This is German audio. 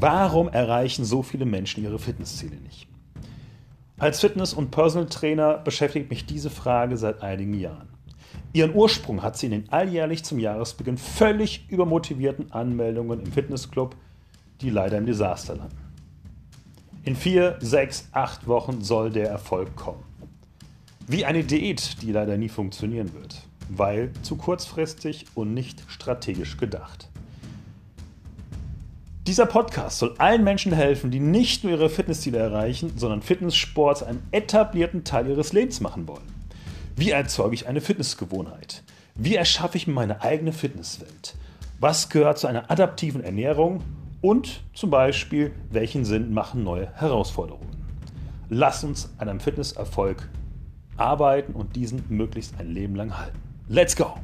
Warum erreichen so viele Menschen ihre Fitnessziele nicht? Als Fitness- und Personal Trainer beschäftigt mich diese Frage seit einigen Jahren. Ihren Ursprung hat sie in den alljährlich zum Jahresbeginn völlig übermotivierten Anmeldungen im Fitnessclub, die leider im Desaster landen. In vier, sechs, acht Wochen soll der Erfolg kommen. Wie eine Diät, die leider nie funktionieren wird, weil zu kurzfristig und nicht strategisch gedacht. Dieser Podcast soll allen Menschen helfen, die nicht nur ihre Fitnessziele erreichen, sondern Fitnesssport zu einem etablierten Teil ihres Lebens machen wollen. Wie erzeuge ich eine Fitnessgewohnheit? Wie erschaffe ich meine eigene Fitnesswelt? Was gehört zu einer adaptiven Ernährung? Und zum Beispiel, welchen Sinn machen neue Herausforderungen? Lass uns an einem Fitnesserfolg arbeiten und diesen möglichst ein Leben lang halten. Let's go!